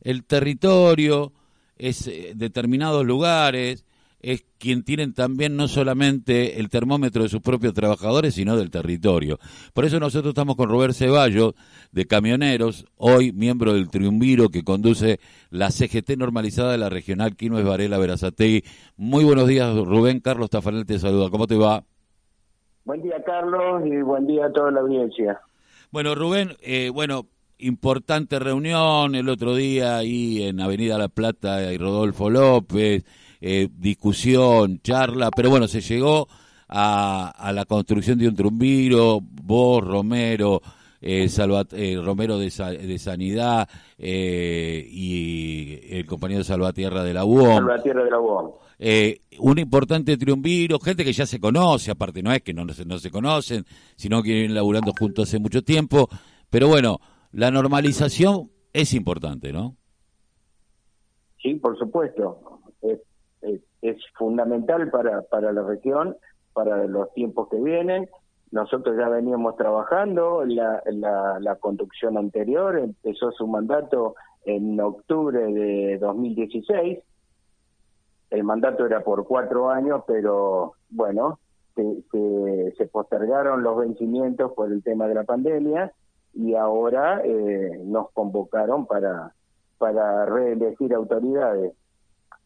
el territorio, es eh, determinados lugares, es quien tienen también no solamente el termómetro de sus propios trabajadores, sino del territorio. Por eso nosotros estamos con Robert Ceballos, de Camioneros, hoy miembro del triunviro que conduce la CGT normalizada de la regional Quinoes Varela Verazategui. Muy buenos días, Rubén. Carlos Tafanel te saluda. ¿Cómo te va? Buen día, Carlos, y buen día a toda la audiencia. Bueno, Rubén, eh, bueno, importante reunión el otro día ahí en Avenida La Plata y Rodolfo López, eh, discusión, charla, pero bueno, se llegó a, la construcción de un trumbiro, vos, Romero, eh, eh Romero de, de Sanidad eh, y el compañero Salvatierra de la UOM. Salvatierra de la UOM. un importante triunviro, gente que ya se conoce, aparte no es que no, no se conocen, sino que vienen laburando juntos hace mucho tiempo, pero bueno, la normalización es importante, ¿no? Sí, por supuesto. Es, es, fundamental para, para la región, para los tiempos que vienen. Nosotros ya veníamos trabajando, la, la, la conducción anterior empezó su mandato en octubre de 2016. El mandato era por cuatro años, pero bueno, se, se, se postergaron los vencimientos por el tema de la pandemia y ahora eh, nos convocaron para, para reelegir autoridades.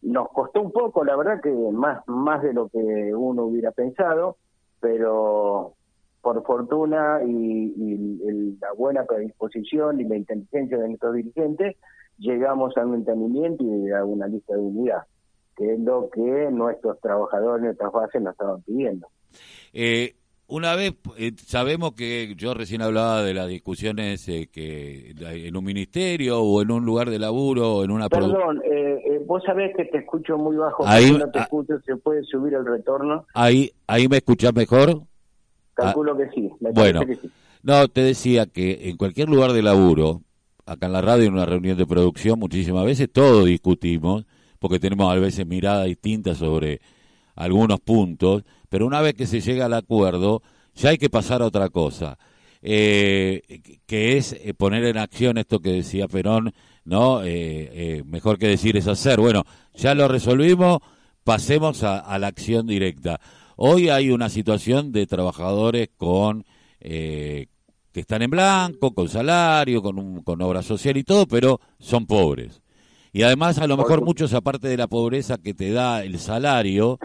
Nos costó un poco, la verdad que más, más de lo que uno hubiera pensado, pero por fortuna y, la buena predisposición y la inteligencia de nuestros dirigentes, llegamos a un entendimiento y a una lista de unidad, que es lo que nuestros trabajadores, nuestras bases nos estaban pidiendo. Eh, una vez eh, sabemos que yo recién hablaba de las discusiones eh, que en un ministerio o en un lugar de laburo o en una perdón eh, vos sabés que te escucho muy bajo ahí no te escucho se puede subir el retorno ahí ahí me escuchás mejor calculo ah, que sí bueno no te decía que en cualquier lugar de laburo acá en la radio en una reunión de producción muchísimas veces todos discutimos porque tenemos a veces miradas distintas sobre algunos puntos, pero una vez que se llega al acuerdo, ya hay que pasar a otra cosa, eh, que es eh, poner en acción esto que decía Perón, ¿no? Eh, mejor que decir es hacer. Bueno, ya lo resolvimos, pasemos a, la acción directa. Hoy hay una situación de trabajadores con que están en blanco, con salario, con, con obra social y todo, pero son pobres. Y además, a lo mejor muchos, aparte de la pobreza que te da el salario,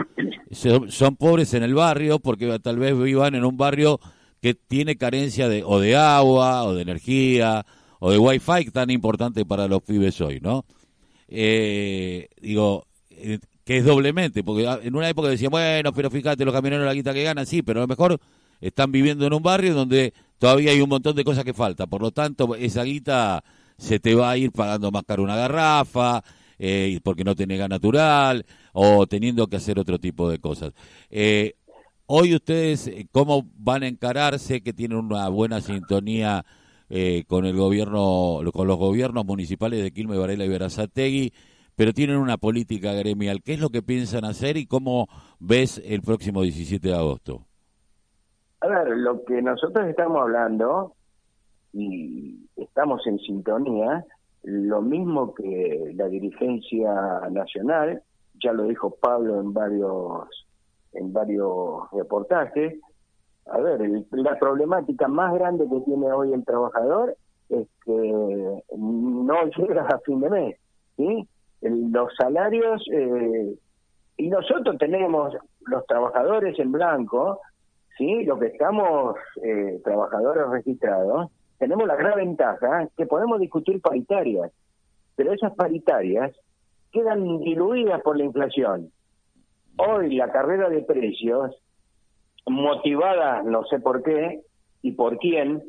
son, pobres en el barrio porque tal vez vivan en un barrio que tiene carencia de o de agua, o de energía, o de wifi tan importante para los pibes hoy, ¿no? Eh, digo, eh, que es doblemente, porque en una época decían, bueno, pero fíjate, los camioneros la guita que ganan, sí, pero a lo mejor están viviendo en un barrio donde todavía hay un montón de cosas que falta. Por lo tanto, esa guita se te va a ir pagando más caro una garrafa, eh, porque no tiene gas natural, o teniendo que hacer otro tipo de cosas. Eh, hoy ustedes, eh, ¿cómo van a encararse que tienen una buena sintonía eh, con el gobierno, con los gobiernos municipales de Quilmes, Varela y Verazategui, pero tienen una política gremial? ¿Qué es lo que piensan hacer y cómo ves el próximo 17 de agosto? A ver, lo que nosotros estamos hablando y estamos en sintonía, lo mismo que la dirigencia nacional, ya lo dijo Pablo en varios en varios reportajes. A ver, la problemática más grande que tiene hoy el trabajador es que no llega a fin de mes, ¿sí? los salarios eh, y nosotros tenemos los trabajadores en blanco, sí, lo que estamos eh, trabajadores registrados tenemos la gran ventaja que podemos discutir paritarias, pero esas paritarias quedan diluidas por la inflación. Hoy la carrera de precios, motivada no sé por qué y por quién,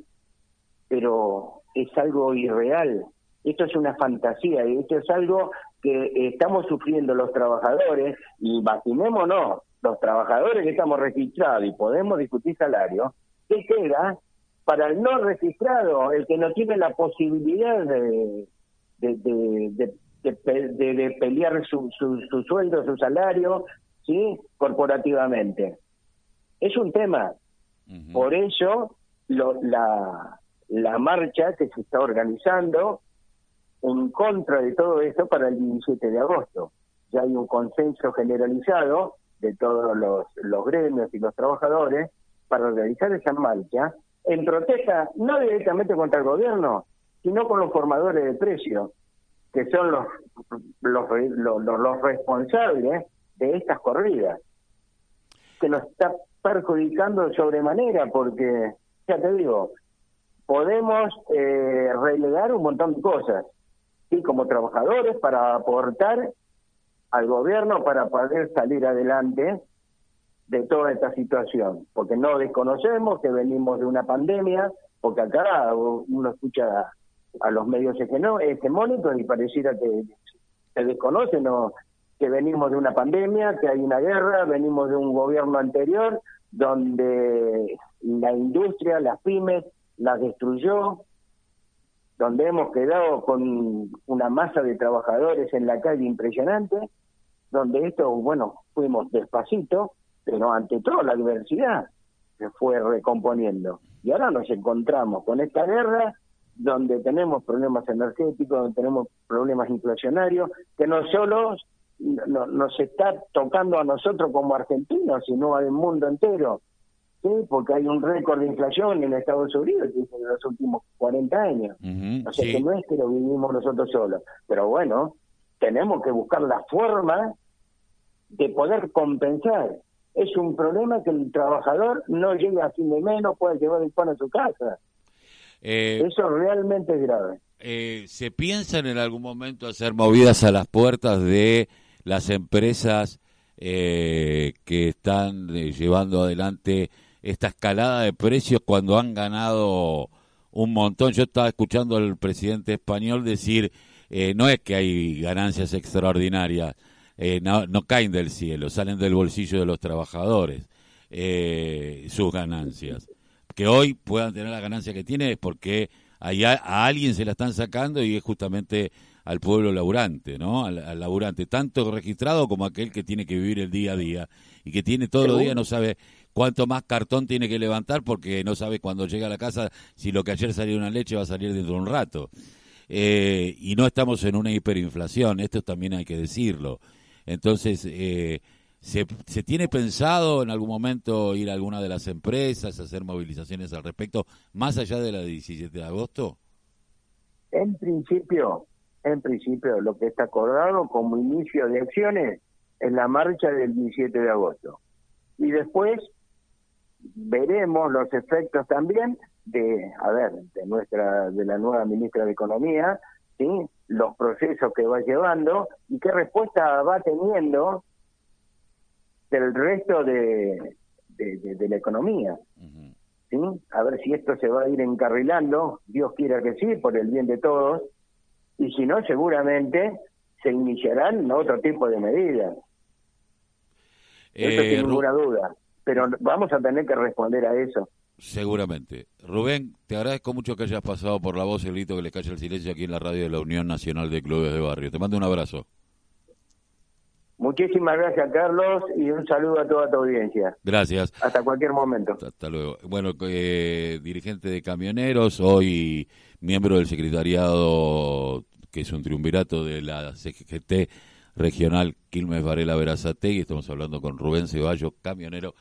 pero es algo irreal. Esto es una fantasía y esto es algo que estamos sufriendo los trabajadores y imaginémonos, los trabajadores que estamos registrados y podemos discutir salario, ¿qué queda? Para el no registrado, el que no tiene la posibilidad de, de, de, pelear su, su, sueldo, su salario, ¿sí? corporativamente. Es un tema. Por eso lo, la, la marcha que se está organizando en contra de todo esto para el 17 de agosto. Ya hay un consenso generalizado de todos los, los gremios y los trabajadores para realizar esa marcha en protesta no directamente contra el gobierno, sino con los formadores de precios, que son los, los, los, los responsables de estas corridas, que nos está perjudicando sobremanera porque, ya te digo, podemos eh, relegar un montón de cosas, y como trabajadores para aportar al gobierno para poder salir adelante de toda esta situación, porque no desconocemos que venimos de una pandemia, porque acá uno escucha a los medios hegemónicos y pareciera que se desconoce no que venimos de una pandemia, que hay una guerra, venimos de un gobierno anterior donde la industria, las pymes, las destruyó, donde hemos quedado con una masa de trabajadores en la calle impresionante, donde esto, bueno, fuimos despacito, pero ante todo la adversidad se fue recomponiendo. Y ahora nos encontramos con esta guerra donde tenemos problemas energéticos, donde tenemos problemas inflacionarios, que no solo nos está tocando a nosotros como argentinos, sino al mundo entero. ¿sí? Porque hay un récord de inflación en Estados Unidos en los últimos 40 años. o sea que no es que lo vivimos nosotros solos. Pero bueno, tenemos que buscar la forma de poder compensar es un problema que el trabajador no llega a fin de mes, no puede llevar el pan a su casa. Eh, Eso realmente es grave. Eh, ¿Se piensan en algún momento hacer movidas a las puertas de las empresas eh, que están llevando adelante esta escalada de precios cuando han ganado un montón? Yo estaba escuchando al presidente español decir, no es que hay ganancias extraordinarias, eh, no, no, caen del cielo, salen del bolsillo de los trabajadores eh, sus ganancias. Que hoy puedan tener la ganancia que tienen es porque a, alguien se la están sacando y es justamente al pueblo laburante, ¿no? Al, laburante, tanto registrado como aquel que tiene que vivir el día a día y que tiene todos los días, no sabe cuánto más cartón tiene que levantar porque no sabe cuando llega a la casa si lo que ayer salió una leche va a salir dentro de un rato. Eh, y no estamos en una hiperinflación, esto también hay que decirlo. Entonces, eh, ¿se, ¿se tiene pensado en algún momento ir a alguna de las empresas, hacer movilizaciones al respecto, más allá de la de 17 de agosto? En principio, en principio, lo que está acordado como inicio de acciones es la marcha del 17 de agosto. Y después veremos los efectos también de, a ver, de nuestra, de la nueva ministra de Economía, ¿sí? Los procesos que va llevando y qué respuesta va teniendo del resto de, de, la economía. ¿sí? A ver si esto se va a ir encarrilando, Dios quiera que sí, por el bien de todos, y si no, seguramente se iniciarán otro tipo de medidas. eso sin eh, ninguna duda. Pero vamos a tener que responder a eso. Seguramente. Rubén, te agradezco mucho que hayas pasado por la voz y el grito que le cae el silencio aquí en la radio de la Unión Nacional de Clubes de Barrio. Te mando un abrazo. Muchísimas gracias, Carlos, y un saludo a toda tu audiencia. Gracias. Hasta cualquier momento. Hasta luego. Bueno, eh, dirigente de camioneros, hoy miembro del secretariado, que es un triunvirato de la CGT regional Quilmes Varela Verazategui. Estamos hablando con Rubén Ceballos, camionero.